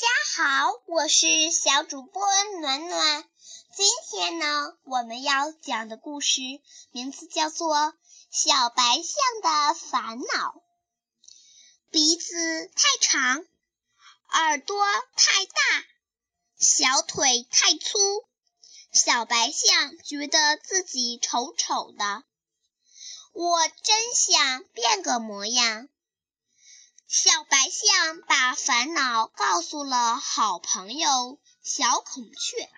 家好，我是小主播暖暖。今天呢，我们要讲的故事名字叫做《小白象的烦恼》。鼻子太长，耳朵太大，小腿太粗，小白象觉得自己丑丑的。我真想变个模样。小白象把烦恼告诉了好朋友小孔雀。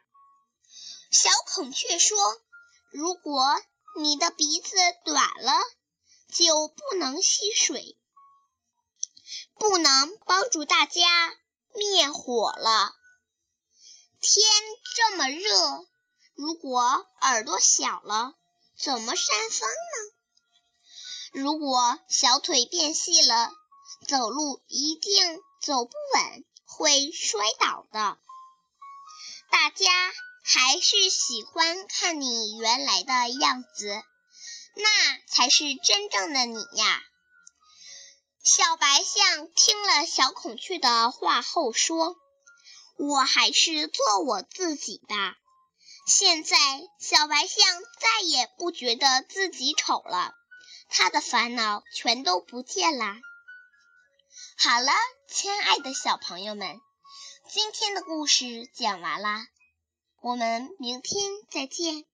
小孔雀说：“如果你的鼻子短了，就不能吸水，不能帮助大家灭火了。天这么热，如果耳朵小了，怎么扇风呢？如果小腿变细了，走路一定走不稳，会摔倒的。大家还是喜欢看你原来的样子，那才是真正的你呀。小白象听了小孔雀的话后说：“我还是做我自己吧。”现在，小白象再也不觉得自己丑了，他的烦恼全都不见啦。好了，亲爱的小朋友们，今天的故事讲完啦，我们明天再见。